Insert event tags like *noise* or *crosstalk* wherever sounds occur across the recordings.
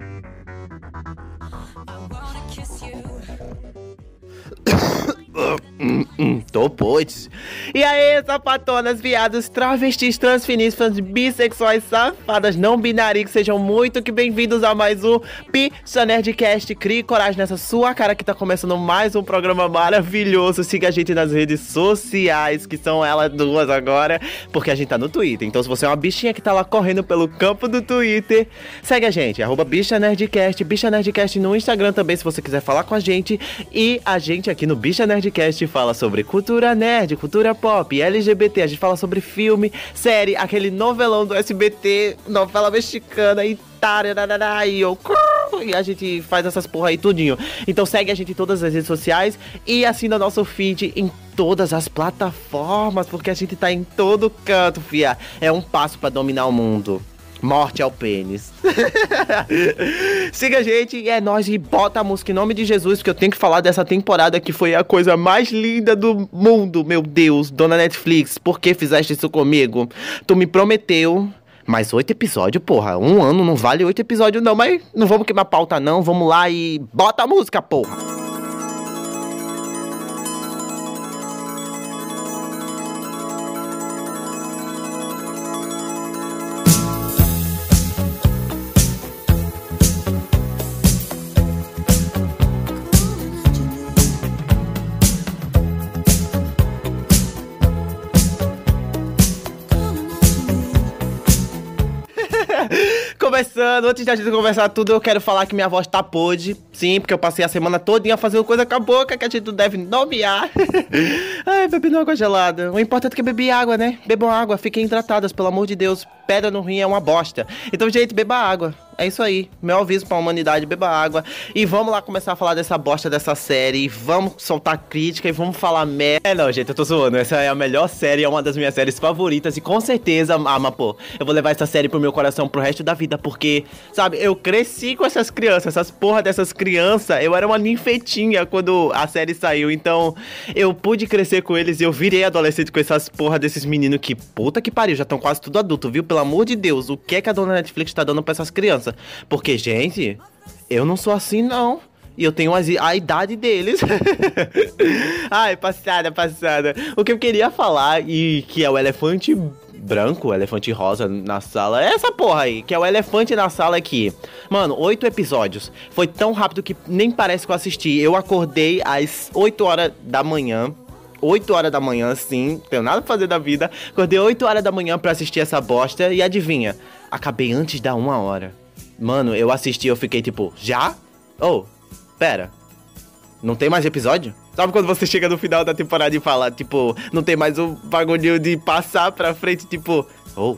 I wanna kiss you. Pois. E aí, sapatonas, viados, travestis, transfinísticas, bissexuais, safadas, não binárias, sejam muito que bem-vindos a mais um Picha Nerdcast. Crie coragem nessa sua cara que tá começando mais um programa maravilhoso. Siga a gente nas redes sociais, que são elas duas agora, porque a gente tá no Twitter. Então, se você é uma bichinha que tá lá correndo pelo campo do Twitter, segue a gente, arroba Bicha Nerdcast, Bicha Nerdcast no Instagram também, se você quiser falar com a gente. E a gente aqui no Bicha Nerdcast fala sobre cultura nerd, cultura pop, LGBT. A gente fala sobre filme, série, aquele novelão do SBT, novela mexicana e e eu e a gente faz essas porra aí tudinho. Então segue a gente em todas as redes sociais e assina nosso feed em todas as plataformas, porque a gente tá em todo canto, fia. É um passo para dominar o mundo. Morte ao pênis. *laughs* Siga a gente e é nóis e bota a música em nome de Jesus, porque eu tenho que falar dessa temporada que foi a coisa mais linda do mundo, meu Deus. Dona Netflix, por que fizeste isso comigo? Tu me prometeu mais oito episódios, porra. Um ano não vale oito episódios, não. Mas não vamos queimar pauta, não. Vamos lá e bota a música, porra. Começando, antes da gente conversar tudo, eu quero falar que minha voz tá podre. Sim, porque eu passei a semana todinha fazendo coisa com a boca que a gente não deve nomear. *laughs* Ai, bebendo água gelada. O importante é que bebi água, né? Bebam água, fiquem hidratadas, pelo amor de Deus. Pedra no rim é uma bosta. Então, gente, beba água. É isso aí. Meu aviso pra humanidade, beba água. E vamos lá começar a falar dessa bosta dessa série. Vamos soltar crítica e vamos falar merda. É, não, gente, eu tô zoando. Essa é a melhor série, é uma das minhas séries favoritas. E com certeza, mas, pô, eu vou levar essa série pro meu coração pro resto da vida. Porque, sabe, eu cresci com essas crianças, essas porra dessas crianças. Eu era uma ninfetinha quando a série saiu. Então, eu pude crescer com eles e eu virei adolescente com essas porra desses meninos que, puta que pariu, já estão quase tudo adulto, viu? Pelo amor de Deus, o que é que a dona Netflix tá dando pra essas crianças? Porque, gente, eu não sou assim, não. E eu tenho a idade deles. *laughs* Ai, passada, passada. O que eu queria falar, e que é o elefante branco, o elefante rosa na sala, é essa porra aí, que é o elefante na sala aqui. Mano, oito episódios. Foi tão rápido que nem parece que eu assisti. Eu acordei às 8 horas da manhã. 8 horas da manhã, sim, tenho nada pra fazer da vida. Acordei 8 horas da manhã para assistir essa bosta e adivinha? Acabei antes da uma hora. Mano, eu assisti eu fiquei tipo, já? Oh, pera. Não tem mais episódio? Sabe quando você chega no final da temporada e fala, tipo, não tem mais o bagulho de passar pra frente, tipo, oh,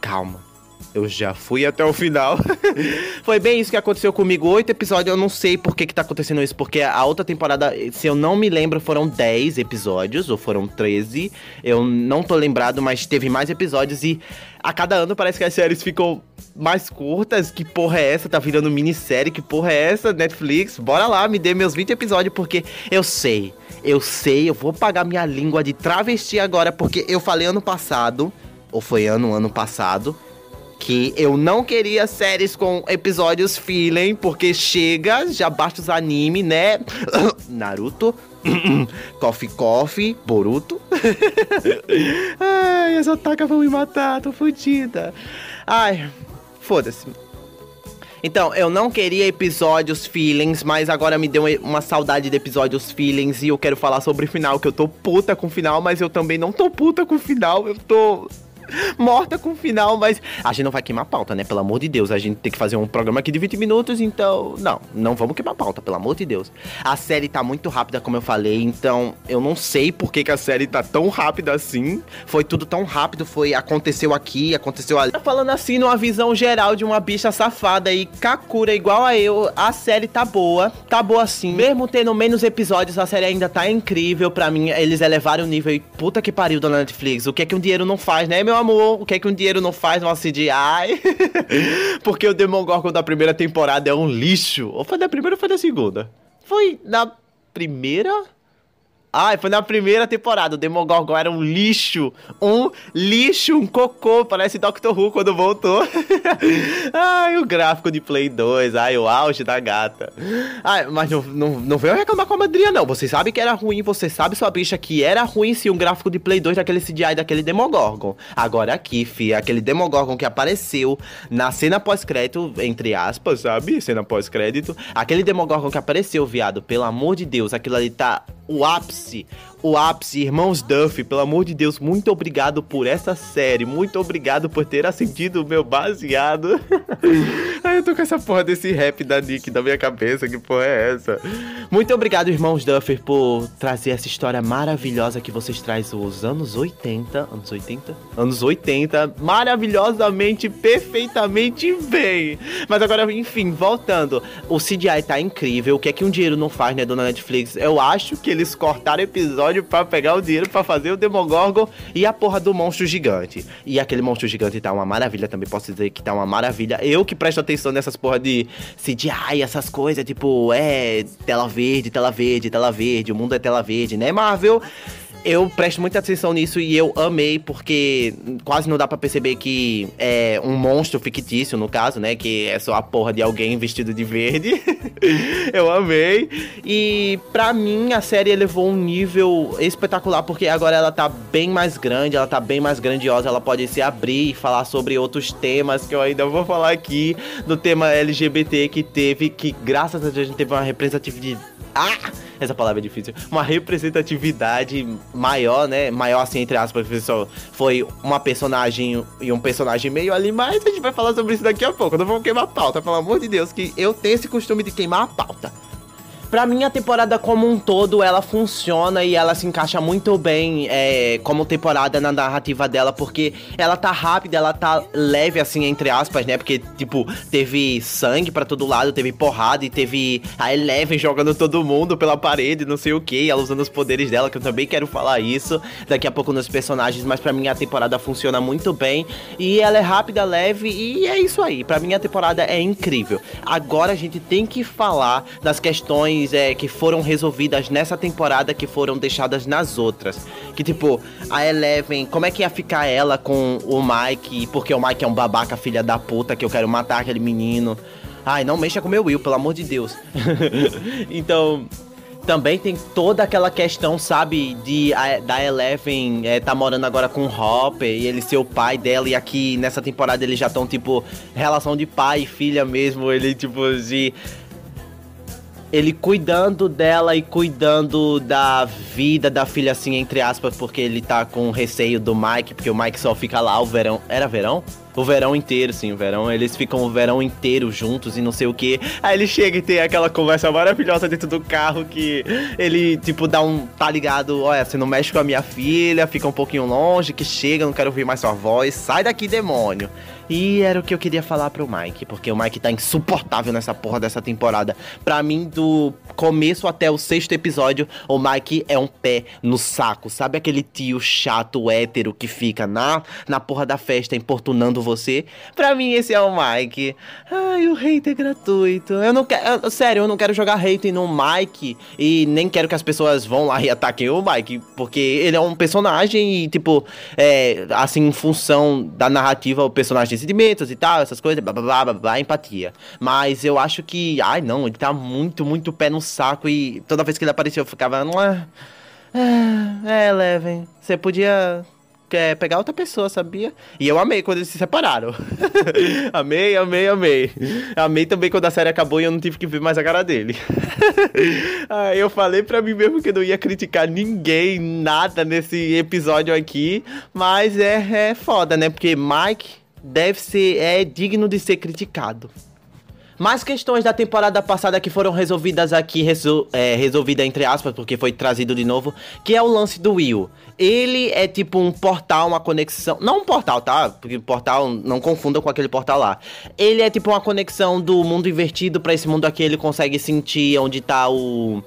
calma. Eu já fui até o final. *laughs* Foi bem isso que aconteceu comigo. Oito episódios, eu não sei por que, que tá acontecendo isso. Porque a outra temporada, se eu não me lembro, foram dez episódios, ou foram treze. Eu não tô lembrado, mas teve mais episódios e a cada ano parece que as séries ficam mais curtas. Que porra é essa? Tá virando minissérie? Que porra é essa? Netflix? Bora lá, me dê meus 20 episódios, porque eu sei, eu sei, eu vou pagar minha língua de travesti agora, porque eu falei ano passado, ou foi ano, ano passado, que eu não queria séries com episódios feeling, porque chega, já basta os anime, né? *coughs* Naruto, *coughs* Coffee Coffee, Boruto. *laughs* Ai, essa taca vão me matar, tô fodida. Ai, foda-se. Então, eu não queria episódios feelings, mas agora me deu uma saudade de episódios feelings e eu quero falar sobre o final, que eu tô puta com o final, mas eu também não tô puta com o final, eu tô *laughs* morta com o final, mas a gente não vai queimar pauta, né? Pelo amor de Deus, a gente tem que fazer um programa aqui de 20 minutos, então, não, não vamos queimar pauta, pelo amor de Deus. A série tá muito rápida, como eu falei, então eu não sei por que, que a série tá tão rápida assim. Foi tudo tão rápido, foi aconteceu aqui, aconteceu ali. Falando assim, numa visão geral de uma bicha safada e Kakura igual a eu, a série tá boa, tá boa sim. Mesmo tendo menos episódios, a série ainda tá incrível para mim. Eles elevaram o nível e puta que pariu da Netflix. O que é que um dinheiro não faz, né, meu amor, o que é que um dinheiro não faz no CGI? *laughs* Porque o Demogorgon da primeira temporada é um lixo. Ou foi da primeira ou foi da segunda? Foi da primeira? Ai, foi na primeira temporada. O Demogorgon era um lixo. Um lixo, um cocô. Parece Doctor Who quando voltou. *laughs* ai, o gráfico de Play 2. Ai, o auge da gata. Ai, mas não, não, não veio reclamar com a madrinha, não. Você sabe que era ruim. Você sabe, sua bicha, que era ruim sim um gráfico de Play 2 daquele CGI daquele Demogorgon. Agora aqui, fi, aquele Demogorgon que apareceu na cena pós-crédito, entre aspas, sabe? Cena pós-crédito. Aquele Demogorgon que apareceu, viado. Pelo amor de Deus, aquilo ali tá o ápice, o ápice, irmãos Duff, pelo amor de Deus, muito obrigado por essa série, muito obrigado por ter acendido o meu baseado. *laughs* Ai, eu tô com essa porra desse rap da Nick na minha cabeça, que porra é essa? Muito obrigado, irmãos Duffer, por trazer essa história maravilhosa que vocês trazem os anos 80, anos 80? Anos 80, maravilhosamente, perfeitamente bem. Mas agora, enfim, voltando, o CGI tá incrível, o que é que um dinheiro não faz, né, dona Netflix? Eu acho que eles cortaram episódio para pegar o dinheiro para fazer o Demogorgon e a porra do monstro gigante. E aquele monstro gigante tá uma maravilha também, posso dizer que tá uma maravilha. Eu que presto atenção nessas porra de CGI, essas coisas, tipo, é tela verde, tela verde, tela verde, o mundo é tela verde, né, Marvel? Eu presto muita atenção nisso e eu amei, porque quase não dá para perceber que é um monstro fictício, no caso, né? Que é só a porra de alguém vestido de verde. *laughs* eu amei. E pra mim a série elevou um nível espetacular, porque agora ela tá bem mais grande, ela tá bem mais grandiosa, ela pode se abrir e falar sobre outros temas que eu ainda vou falar aqui, do tema LGBT que teve, que graças a Deus a gente teve uma representatividade. Ah! essa palavra é difícil, uma representatividade maior, né? Maior assim, entre aspas, foi uma personagem e um personagem meio ali, mas a gente vai falar sobre isso daqui a pouco. Não vamos queimar a pauta, pelo amor de Deus, que eu tenho esse costume de queimar a pauta. Pra mim, a temporada como um todo, ela funciona e ela se encaixa muito bem é, como temporada na narrativa dela, porque ela tá rápida, ela tá leve, assim, entre aspas, né? Porque, tipo, teve sangue para todo lado, teve porrada e teve a Eleven jogando todo mundo pela parede, não sei o que, ela usando os poderes dela, que eu também quero falar isso daqui a pouco nos personagens, mas pra mim a temporada funciona muito bem e ela é rápida, leve e é isso aí. Pra mim a temporada é incrível. Agora a gente tem que falar das questões questões é, que foram resolvidas nessa temporada que foram deixadas nas outras. Que tipo, a Eleven, como é que ia ficar ela com o Mike? Porque o Mike é um babaca, filha da puta, que eu quero matar aquele menino. Ai, não mexa com meu Will, pelo amor de Deus. *laughs* então, também tem toda aquela questão, sabe, de a, da Eleven é, tá morando agora com o Hopper e ele ser o pai dela. E aqui nessa temporada eles já estão, tipo, relação de pai e filha mesmo. Ele, tipo, de ele cuidando dela e cuidando da vida da filha, assim, entre aspas, porque ele tá com receio do Mike, porque o Mike só fica lá o verão. Era verão? O verão inteiro, sim, o verão. Eles ficam o verão inteiro juntos e não sei o que. Aí ele chega e tem aquela conversa maravilhosa dentro do carro que ele, tipo, dá um. Tá ligado? Olha, você não mexe com a minha filha, fica um pouquinho longe, que chega, não quero ouvir mais sua voz. Sai daqui, demônio. E era o que eu queria falar pro Mike, porque o Mike tá insuportável nessa porra dessa temporada. Pra mim, do começo até o sexto episódio, o Mike é um pé no saco. Sabe aquele tio chato, hétero, que fica na, na porra da festa importunando você? Pra mim, esse é o Mike. Ai, o hate é gratuito. Eu não quero. Sério, eu não quero jogar hate no Mike. E nem quero que as pessoas vão lá e *laughs* ataquem o Mike. Porque ele é um personagem e, tipo, é, assim, em função da narrativa, o personagem sentimentos e tal, essas coisas, blá blá blá blá, blá empatia. Mas eu acho que, ai não, ele tá muito, muito pé no saco e toda vez que ele apareceu eu ficava, não é. É, Eleven, você podia quer pegar outra pessoa, sabia? E eu amei quando eles se separaram. *laughs* amei, amei, amei. Amei também quando a série acabou e eu não tive que ver mais a cara dele. *laughs* ah, eu falei pra mim mesmo que não ia criticar ninguém, nada nesse episódio aqui. Mas é, é foda, né? Porque Mike deve ser é digno de ser criticado. Mais questões da temporada passada que foram resolvidas aqui, resol é, resolvida entre aspas, porque foi trazido de novo, que é o lance do Will. Ele é tipo um portal, uma conexão. Não um portal, tá? Porque portal, não confundam com aquele portal lá. Ele é tipo uma conexão do mundo invertido para esse mundo aqui. Ele consegue sentir onde tá o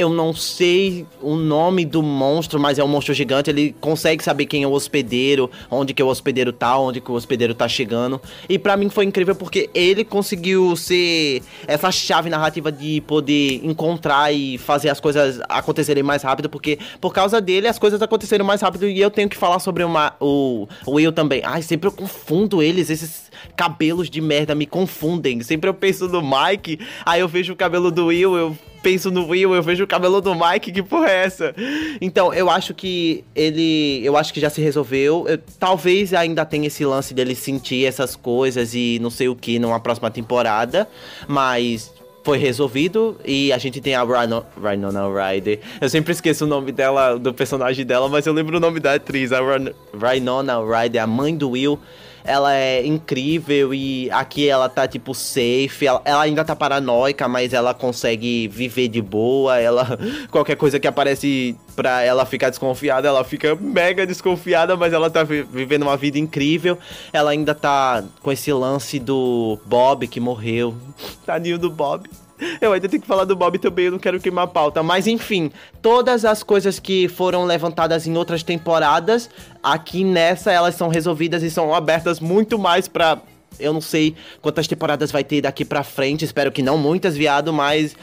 eu não sei o nome do monstro, mas é um monstro gigante. Ele consegue saber quem é o hospedeiro, onde que o hospedeiro tá, onde que o hospedeiro tá chegando. E para mim foi incrível porque ele conseguiu ser essa chave narrativa de poder encontrar e fazer as coisas acontecerem mais rápido, porque por causa dele as coisas aconteceram mais rápido e eu tenho que falar sobre uma, o, o Will também. Ai, sempre eu confundo eles, esses cabelos de merda me confundem. Sempre eu penso no Mike, aí eu vejo o cabelo do Will, eu penso no Will, eu vejo o cabelo do Mike, que porra é essa? Então, eu acho que ele. Eu acho que já se resolveu. Eu, talvez ainda tenha esse lance dele sentir essas coisas e não sei o que numa próxima temporada. Mas foi resolvido e a gente tem a Rhino, Rhinona Ryder. Eu sempre esqueço o nome dela, do personagem dela, mas eu lembro o nome da atriz, a Rhinona Ryder, a mãe do Will ela é incrível e aqui ela tá tipo safe, ela, ela, ainda tá paranoica, mas ela consegue viver de boa, ela *laughs* qualquer coisa que aparece pra ela ficar desconfiada, ela fica mega desconfiada, mas ela tá vivendo uma vida incrível. Ela ainda tá com esse lance do Bob que morreu. *laughs* Tadinho do Bob. *laughs* Eu ainda tenho que falar do Bob também, eu não quero queimar a pauta. Mas enfim, todas as coisas que foram levantadas em outras temporadas, aqui nessa elas são resolvidas e são abertas muito mais pra. Eu não sei quantas temporadas vai ter daqui pra frente, espero que não muitas, viado, mas.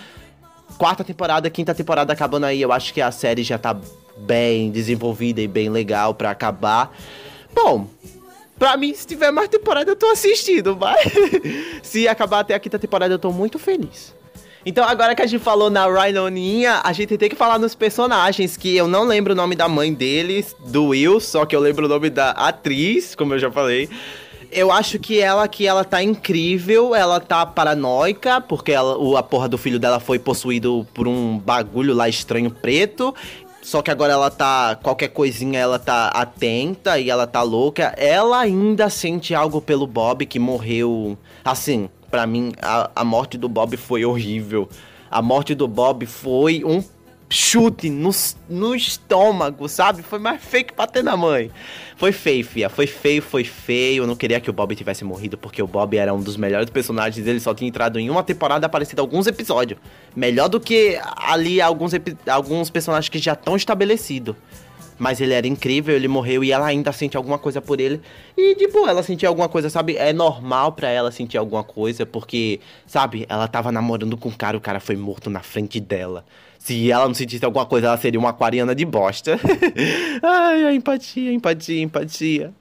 Quarta temporada, quinta temporada acabando aí, eu acho que a série já tá bem desenvolvida e bem legal para acabar. Bom, Pra mim, se tiver mais temporada, eu tô assistindo, mas *laughs* se acabar até a quinta temporada, eu tô muito feliz. Então, agora que a gente falou na Rhinoninha, a gente tem que falar nos personagens, que eu não lembro o nome da mãe deles, do Will, só que eu lembro o nome da atriz, como eu já falei. Eu acho que ela aqui, ela tá incrível, ela tá paranoica, porque ela, o, a porra do filho dela foi possuído por um bagulho lá estranho preto. Só que agora ela tá. Qualquer coisinha ela tá atenta e ela tá louca. Ela ainda sente algo pelo Bob que morreu. Assim, para mim, a, a morte do Bob foi horrível. A morte do Bob foi um chute no, no estômago, sabe? Foi mais feio que bater na mãe. Foi feio, fia. Foi feio, foi feio. Eu não queria que o Bob tivesse morrido, porque o Bob era um dos melhores personagens. Ele só tinha entrado em uma temporada aparecido alguns episódios. Melhor do que ali alguns, alguns personagens que já estão estabelecidos. Mas ele era incrível, ele morreu e ela ainda sente alguma coisa por ele. E, tipo, ela sentia alguma coisa, sabe? É normal para ela sentir alguma coisa, porque, sabe, ela tava namorando com um cara, o cara foi morto na frente dela. Se ela não sentisse alguma coisa, ela seria uma aquariana de bosta. *laughs* Ai, a empatia, empatia, empatia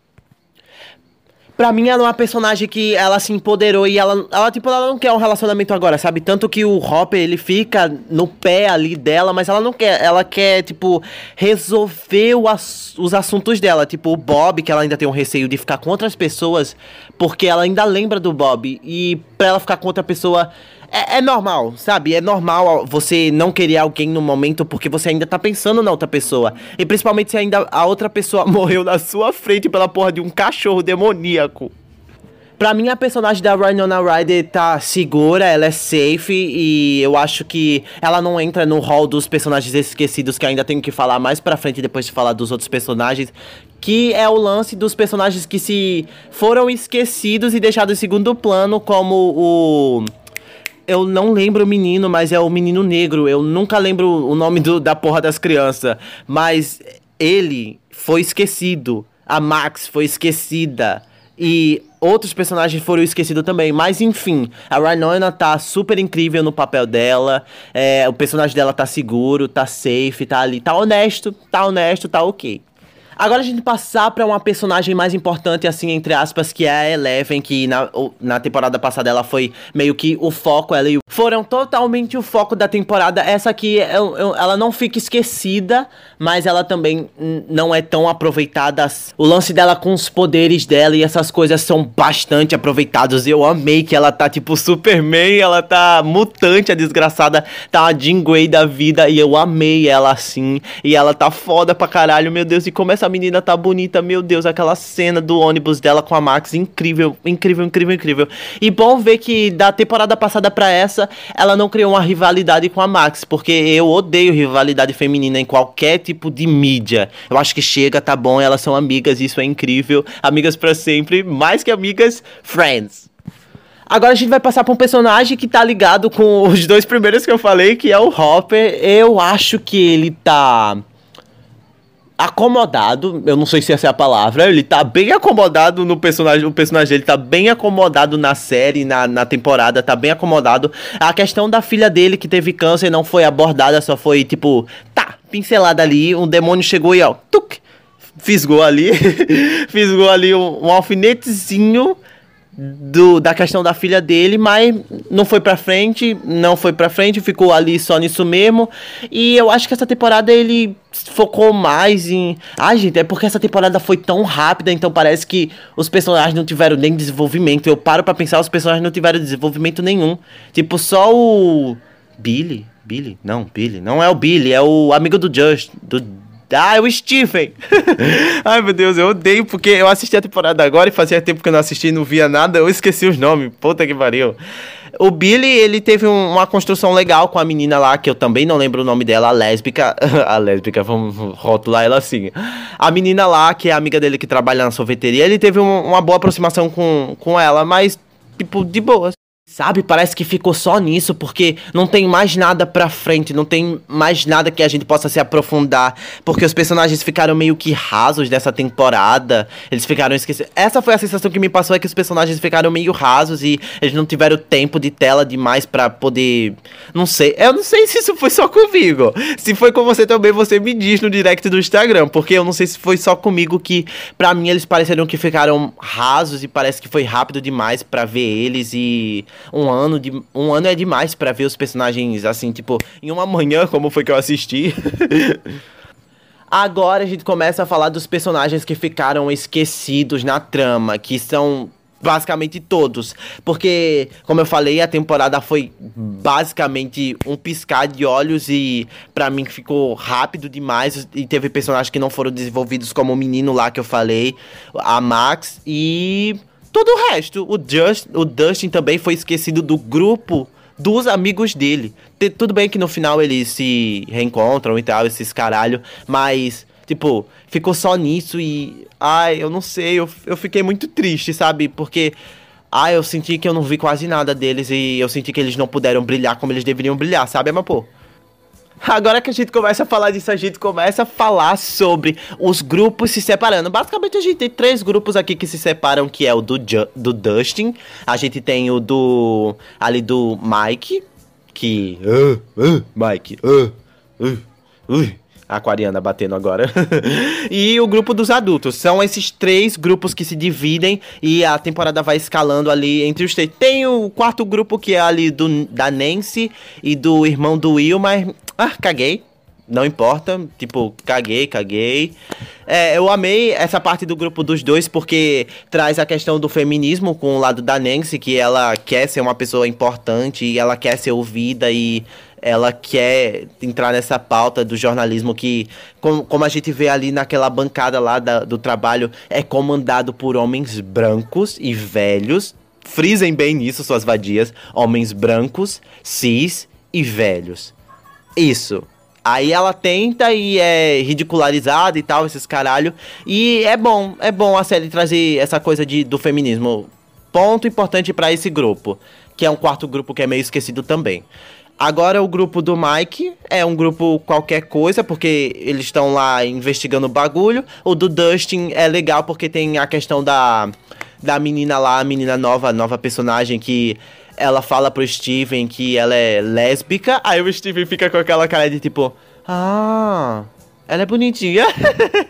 pra mim ela é uma personagem que ela se empoderou e ela, ela tipo, ela não quer um relacionamento agora, sabe? Tanto que o Hopper, ele fica no pé ali dela, mas ela não quer, ela quer, tipo, resolver as, os assuntos dela, tipo, o Bob, que ela ainda tem um receio de ficar com outras pessoas, porque ela ainda lembra do Bob, e pra ela ficar com outra pessoa é, é, normal, sabe? É normal você não querer alguém no momento porque você ainda tá pensando na outra pessoa. E principalmente se ainda a outra pessoa *laughs* morreu na sua frente pela porra de um cachorro demoníaco. Pra mim, a personagem da Rhinona Ryder tá segura, ela é safe e eu acho que ela não entra no hall dos personagens esquecidos que ainda tenho que falar mais pra frente depois de falar dos outros personagens. Que é o lance dos personagens que se foram esquecidos e deixados em segundo plano, como o eu não lembro o menino, mas é o menino negro. Eu nunca lembro o nome do, da porra das crianças. Mas ele foi esquecido. A Max foi esquecida. E outros personagens foram esquecidos também. Mas enfim, a Rhinona tá super incrível no papel dela. É, o personagem dela tá seguro, tá safe, tá ali. Tá honesto, tá honesto, tá ok. Agora a gente passar para uma personagem mais importante, assim, entre aspas, que é a Eleven, que na, na temporada passada ela foi meio que o foco, ela e o... Foram totalmente o foco da temporada. Essa aqui, eu, eu, ela não fica esquecida, mas ela também não é tão aproveitada. O lance dela com os poderes dela e essas coisas são bastante aproveitados. Eu amei que ela tá tipo Superman, ela tá mutante, a desgraçada, tá a Jean Grey da vida, e eu amei ela assim. E ela tá foda pra caralho, meu Deus, e começa essa menina tá bonita, meu Deus, aquela cena do ônibus dela com a Max, incrível, incrível, incrível, incrível. E bom ver que da temporada passada para essa, ela não criou uma rivalidade com a Max, porque eu odeio rivalidade feminina em qualquer tipo de mídia. Eu acho que chega, tá bom, elas são amigas, isso é incrível. Amigas para sempre, mais que amigas, friends. Agora a gente vai passar pra um personagem que tá ligado com os dois primeiros que eu falei, que é o Hopper. Eu acho que ele tá acomodado, eu não sei se essa é a palavra, ele tá bem acomodado no personagem, o personagem dele tá bem acomodado na série, na, na temporada, tá bem acomodado. A questão da filha dele que teve câncer não foi abordada, só foi tipo, tá, pincelada ali, um demônio chegou e ó, tuc, fisgou ali, *laughs* fisgou ali um, um alfinetezinho do, da questão da filha dele, mas não foi pra frente, não foi pra frente, ficou ali só nisso mesmo. E eu acho que essa temporada ele focou mais em. Ai, gente, é porque essa temporada foi tão rápida, então parece que os personagens não tiveram nem desenvolvimento. Eu paro para pensar, os personagens não tiveram desenvolvimento nenhum. Tipo, só o. Billy? Billy? Não, Billy. Não é o Billy, é o amigo do Just. Do ah, é o Stephen! *laughs* Ai, meu Deus, eu odeio porque eu assisti a temporada agora e fazia tempo que eu não assisti e não via nada, eu esqueci os nomes. Puta que pariu. O Billy, ele teve um, uma construção legal com a menina lá, que eu também não lembro o nome dela, a lésbica. *laughs* a lésbica, vamos rotular ela assim. A menina lá, que é amiga dele que trabalha na sorveteria, ele teve um, uma boa aproximação com, com ela, mas, tipo, de boas. Sabe, parece que ficou só nisso, porque não tem mais nada pra frente, não tem mais nada que a gente possa se aprofundar, porque os personagens ficaram meio que rasos dessa temporada, eles ficaram esquecidos. Essa foi a sensação que me passou, é que os personagens ficaram meio rasos e eles não tiveram tempo de tela demais para poder. Não sei, eu não sei *laughs* se isso foi só comigo. Se foi com você também, você me diz no direct do Instagram, porque eu não sei se foi só comigo que, para mim, eles pareceram que ficaram rasos e parece que foi rápido demais para ver eles e um ano de um ano é demais para ver os personagens assim, tipo, em uma manhã, como foi que eu assisti. *laughs* Agora a gente começa a falar dos personagens que ficaram esquecidos na trama, que são basicamente todos, porque como eu falei, a temporada foi basicamente um piscar de olhos e para mim ficou rápido demais e teve personagens que não foram desenvolvidos como o menino lá que eu falei, a Max e todo o resto, o, Just, o Dustin também foi esquecido do grupo dos amigos dele. Tudo bem que no final eles se reencontram e tal, esses caralho, mas, tipo, ficou só nisso e. Ai, eu não sei, eu, eu fiquei muito triste, sabe? Porque. Ai, eu senti que eu não vi quase nada deles e eu senti que eles não puderam brilhar como eles deveriam brilhar, sabe, mas pô? Agora que a gente começa a falar disso, a gente começa a falar sobre os grupos se separando. Basicamente, a gente tem três grupos aqui que se separam, que é o do, Ju do Dustin, a gente tem o do... ali do Mike, que... Uh, uh, Mike, uh, uh, uh. Aquariana batendo agora. *laughs* e o grupo dos adultos. São esses três grupos que se dividem e a temporada vai escalando ali entre os três. Tem o quarto grupo que é ali do, da Nancy e do irmão do Will, mas ah, caguei. Não importa, tipo, caguei, caguei. É, eu amei essa parte do grupo dos dois porque traz a questão do feminismo com o lado da Nancy, que ela quer ser uma pessoa importante e ela quer ser ouvida e ela quer entrar nessa pauta do jornalismo que, como, como a gente vê ali naquela bancada lá da, do trabalho, é comandado por homens brancos e velhos. Frisem bem nisso, suas vadias. Homens brancos, cis e velhos. Isso. Aí ela tenta e é ridicularizada e tal, esses caralho. E é bom, é bom a série trazer essa coisa de, do feminismo. Ponto importante para esse grupo, que é um quarto grupo que é meio esquecido também. Agora o grupo do Mike é um grupo qualquer coisa, porque eles estão lá investigando o bagulho. O do Dustin é legal porque tem a questão da, da menina lá, a menina nova, nova personagem que ela fala pro Steven que ela é lésbica, aí o Steven fica com aquela cara de tipo, ah, ela é bonitinha.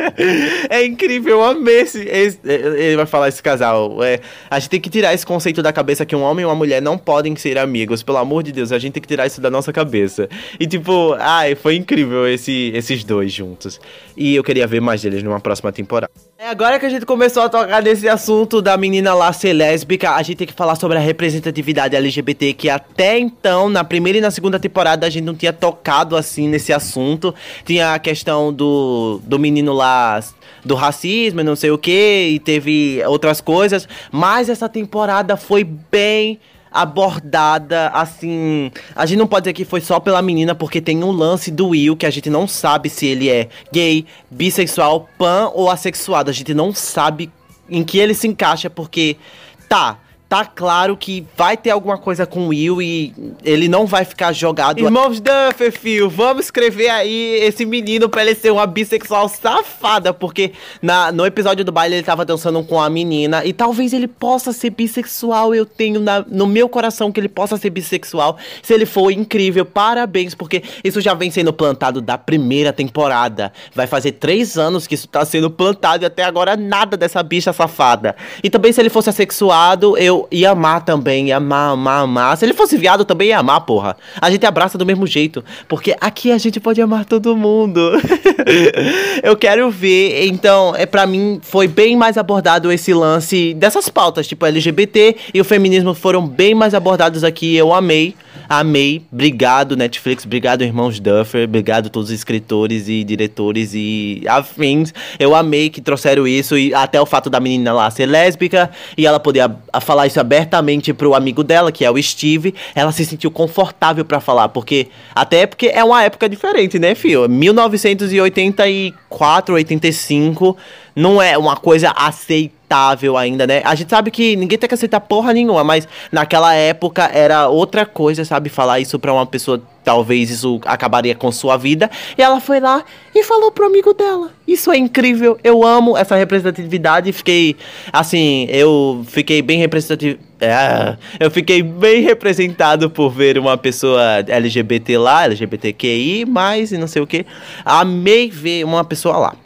*laughs* é incrível, eu amei esse, esse, Ele vai falar esse casal. É, a gente tem que tirar esse conceito da cabeça que um homem e uma mulher não podem ser amigos. Pelo amor de Deus, a gente tem que tirar isso da nossa cabeça. E tipo, ai, foi incrível esse, esses dois juntos. E eu queria ver mais deles numa próxima temporada. É agora que a gente começou a tocar nesse assunto da menina lá ser lésbica, a gente tem que falar sobre a representatividade LGBT, que até então, na primeira e na segunda temporada, a gente não tinha tocado assim nesse assunto. Tinha a questão do, do menino lá do racismo e não sei o que, e teve outras coisas, mas essa temporada foi bem abordada assim. A gente não pode dizer que foi só pela menina, porque tem um lance do Will que a gente não sabe se ele é gay, bissexual, pan ou assexuado. A gente não sabe em que ele se encaixa, porque tá. Tá claro que vai ter alguma coisa com o Will e ele não vai ficar jogado. Irmãos Duffer, filho, vamos escrever aí esse menino pra ele ser uma bissexual safada, porque na, no episódio do baile ele tava dançando com a menina e talvez ele possa ser bissexual. Eu tenho na, no meu coração que ele possa ser bissexual. Se ele for incrível, parabéns, porque isso já vem sendo plantado da primeira temporada. Vai fazer três anos que isso tá sendo plantado e até agora nada dessa bicha safada. E também se ele fosse assexuado, eu eu ia amar também, ia amar, amar, amar. Se ele fosse viado, eu também ia amar, porra. A gente abraça do mesmo jeito. Porque aqui a gente pode amar todo mundo. *laughs* eu quero ver. Então, é para mim, foi bem mais abordado esse lance dessas pautas, tipo LGBT e o feminismo foram bem mais abordados aqui. Eu amei. Amei. Obrigado, Netflix. Obrigado, irmãos Duffer. Obrigado todos os escritores e diretores e afins. Eu amei que trouxeram isso e até o fato da menina lá ser lésbica e ela poder falar isso abertamente pro amigo dela, que é o Steve. Ela se sentiu confortável para falar, porque até porque é uma época diferente, né, fio? 1984, 85 não é uma coisa aceitável ainda, né? A gente sabe que ninguém tem que aceitar porra nenhuma, mas naquela época era outra coisa, sabe? Falar isso pra uma pessoa, talvez isso acabaria com sua vida. E ela foi lá e falou pro amigo dela. Isso é incrível, eu amo essa representatividade. Fiquei, assim, eu fiquei bem representativo. É, eu fiquei bem representado por ver uma pessoa LGBT lá, LGBTQI, mais e não sei o que. Amei ver uma pessoa lá.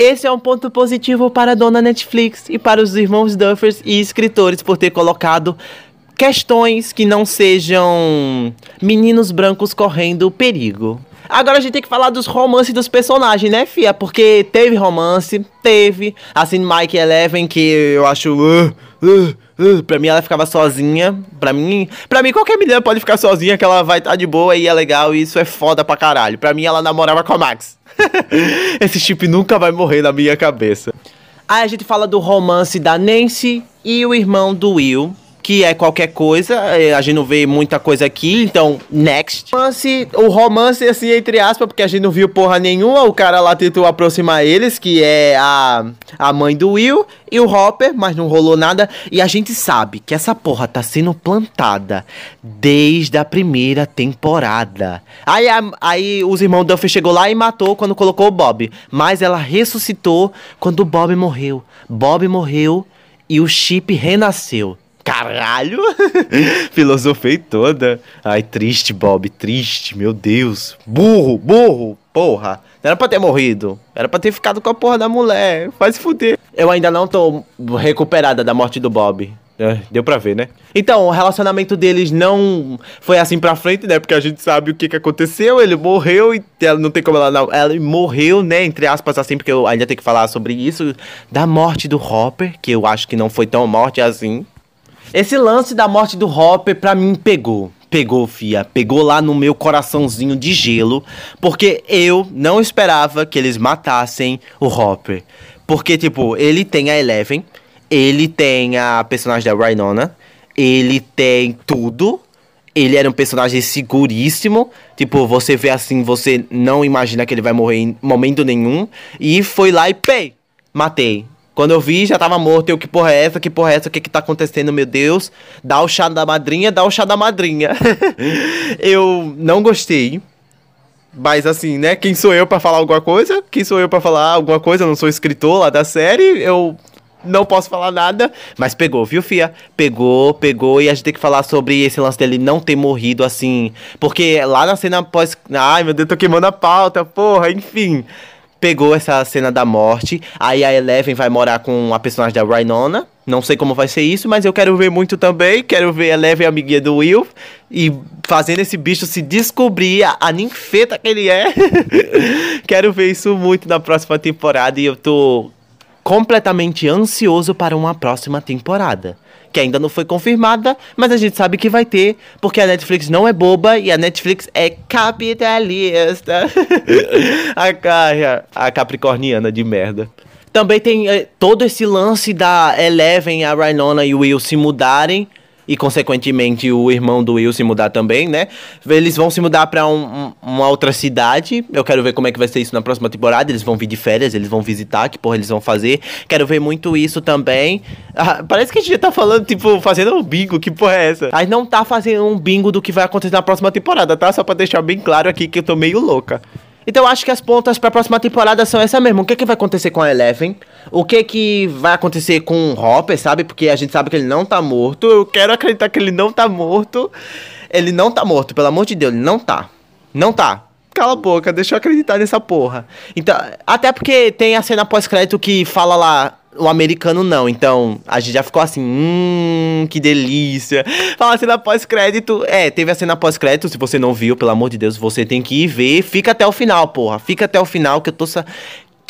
Esse é um ponto positivo para a dona Netflix e para os irmãos Duffers e escritores por ter colocado questões que não sejam meninos brancos correndo perigo. Agora a gente tem que falar dos romances dos personagens, né, Fia? Porque teve romance, teve. Assim, Mike Eleven, que eu acho. Uh, uh, uh, pra mim, ela ficava sozinha. Pra mim, pra mim, qualquer menina pode ficar sozinha, que ela vai estar tá de boa e é legal. E isso é foda pra caralho. Pra mim, ela namorava com a Max. *laughs* Esse chip nunca vai morrer na minha cabeça. Aí a gente fala do romance da Nancy e o irmão do Will que é qualquer coisa, é, a gente não vê muita coisa aqui, então, next. Romance, o romance, assim, entre aspas, porque a gente não viu porra nenhuma, o cara lá tentou aproximar eles, que é a, a mãe do Will e o Hopper, mas não rolou nada, e a gente sabe que essa porra tá sendo plantada desde a primeira temporada. Aí, a, aí os irmãos Duffy chegou lá e matou quando colocou o Bob, mas ela ressuscitou quando o Bob morreu. Bob morreu e o chip renasceu. Caralho! *laughs* Filosofei toda. Ai, triste, Bob, triste, meu Deus. Burro, burro, porra. Não era pra ter morrido. Era pra ter ficado com a porra da mulher. Faz fuder. Eu ainda não tô recuperada da morte do Bob. É, deu pra ver, né? Então, o relacionamento deles não foi assim pra frente, né? Porque a gente sabe o que, que aconteceu. Ele morreu e ela não tem como ela não. Ela morreu, né? Entre aspas, assim, porque eu ainda tenho que falar sobre isso. Da morte do Hopper, que eu acho que não foi tão morte assim. Esse lance da morte do Hopper pra mim pegou. Pegou, fia. Pegou lá no meu coraçãozinho de gelo. Porque eu não esperava que eles matassem o Hopper. Porque, tipo, ele tem a Eleven. Ele tem a personagem da Rhinona. Ele tem tudo. Ele era um personagem seguríssimo. Tipo, você vê assim, você não imagina que ele vai morrer em momento nenhum. E foi lá e pei! Matei. Quando eu vi, já tava morto. Eu, que porra é essa? Que porra é essa? O que que tá acontecendo, meu Deus? Dá o chá da madrinha, dá o chá da madrinha. *laughs* eu não gostei. Mas assim, né? Quem sou eu para falar alguma coisa? Quem sou eu para falar alguma coisa? Eu não sou escritor lá da série. Eu não posso falar nada, mas pegou, viu, Fia? Pegou, pegou, e a gente tem que falar sobre esse lance dele não ter morrido assim. Porque lá na cena pós. Ai, meu Deus, tô queimando a pauta, porra, enfim pegou essa cena da morte. Aí a Eleven vai morar com a personagem da Rhinona. Não sei como vai ser isso, mas eu quero ver muito também. Quero ver a Eleven, amiguinha do Will. E fazendo esse bicho se descobrir a, a ninfeta que ele é. *laughs* quero ver isso muito na próxima temporada. E eu tô completamente ansioso para uma próxima temporada que ainda não foi confirmada, mas a gente sabe que vai ter, porque a Netflix não é boba e a Netflix é capitalista. *laughs* a, a capricorniana de merda. Também tem é, todo esse lance da Eleven, a Rhinona e o Will se mudarem e consequentemente o irmão do Will se mudar também, né? Eles vão se mudar para um, um, uma outra cidade. Eu quero ver como é que vai ser isso na próxima temporada. Eles vão vir de férias, eles vão visitar, que porra eles vão fazer. Quero ver muito isso também. Ah, parece que a gente já tá falando, tipo, fazendo um bingo, que porra é essa? Gente não tá fazendo um bingo do que vai acontecer na próxima temporada, tá? Só pra deixar bem claro aqui que eu tô meio louca. Então acho que as pontas para a próxima temporada são essa mesmo. O que, que vai acontecer com a Eleven? O que que vai acontecer com o Hopper, sabe? Porque a gente sabe que ele não tá morto. Eu quero acreditar que ele não tá morto. Ele não tá morto, pelo amor de Deus, ele não tá. Não tá. Cala a boca, deixa eu acreditar nessa porra. Então, até porque tem a cena pós-crédito que fala lá, o americano não. Então, a gente já ficou assim, hum, que delícia. Fala cena pós-crédito. É, teve a cena pós-crédito. Se você não viu, pelo amor de Deus, você tem que ir ver. Fica até o final, porra. Fica até o final que eu tô. Sa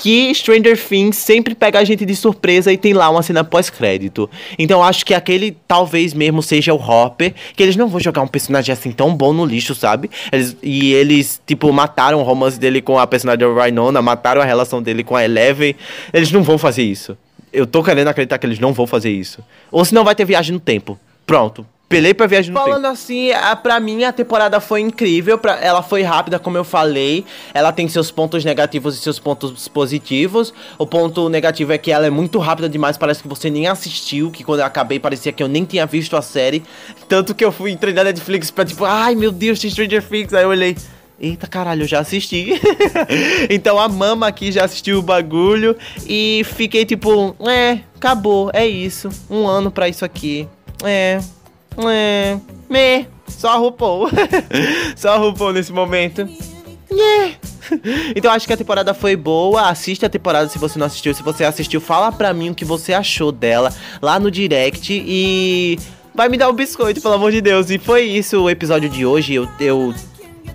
que Stranger Things sempre pega a gente de surpresa e tem lá uma cena pós-crédito. Então acho que aquele talvez mesmo seja o Hopper, que eles não vão jogar um personagem assim tão bom no lixo, sabe? Eles, e eles, tipo, mataram o romance dele com a personagem da Rhinona, mataram a relação dele com a Eleven. Eles não vão fazer isso. Eu tô querendo acreditar que eles não vão fazer isso. Ou senão vai ter viagem no tempo. Pronto. Pelei pra viagem no Falando tempo. assim, a, pra mim a temporada foi incrível. Pra, ela foi rápida, como eu falei. Ela tem seus pontos negativos e seus pontos positivos. O ponto negativo é que ela é muito rápida demais. Parece que você nem assistiu. Que quando eu acabei parecia que eu nem tinha visto a série. Tanto que eu fui entrei na Netflix pra tipo, ai meu Deus, tem Stranger Things. Aí eu olhei. Eita caralho, eu já assisti. *laughs* então a mama aqui já assistiu o bagulho e fiquei tipo, é, acabou, é isso. Um ano pra isso aqui. É, é, me, só RuPaul. *laughs* só RuPaul nesse momento. Yeah. *laughs* Então acho que a temporada foi boa. Assiste a temporada se você não assistiu. Se você assistiu, fala pra mim o que você achou dela lá no direct e vai me dar um biscoito, pelo amor de Deus. E foi isso o episódio de hoje. Eu, eu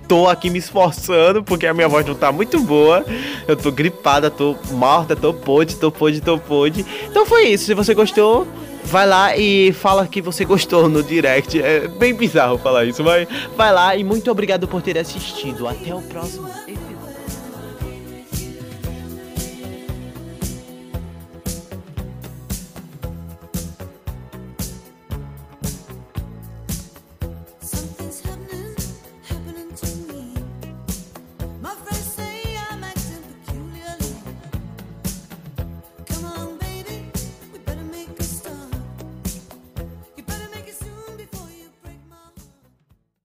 tô aqui me esforçando porque a minha voz não tá muito boa. Eu tô gripada, tô morta, tô pôde, tô pôde, tô pôde. Então foi isso. Se você gostou, vai lá e fala que você gostou no direct. É bem bizarro falar isso, mas vai lá e muito obrigado por ter assistido. Até o próximo episódio.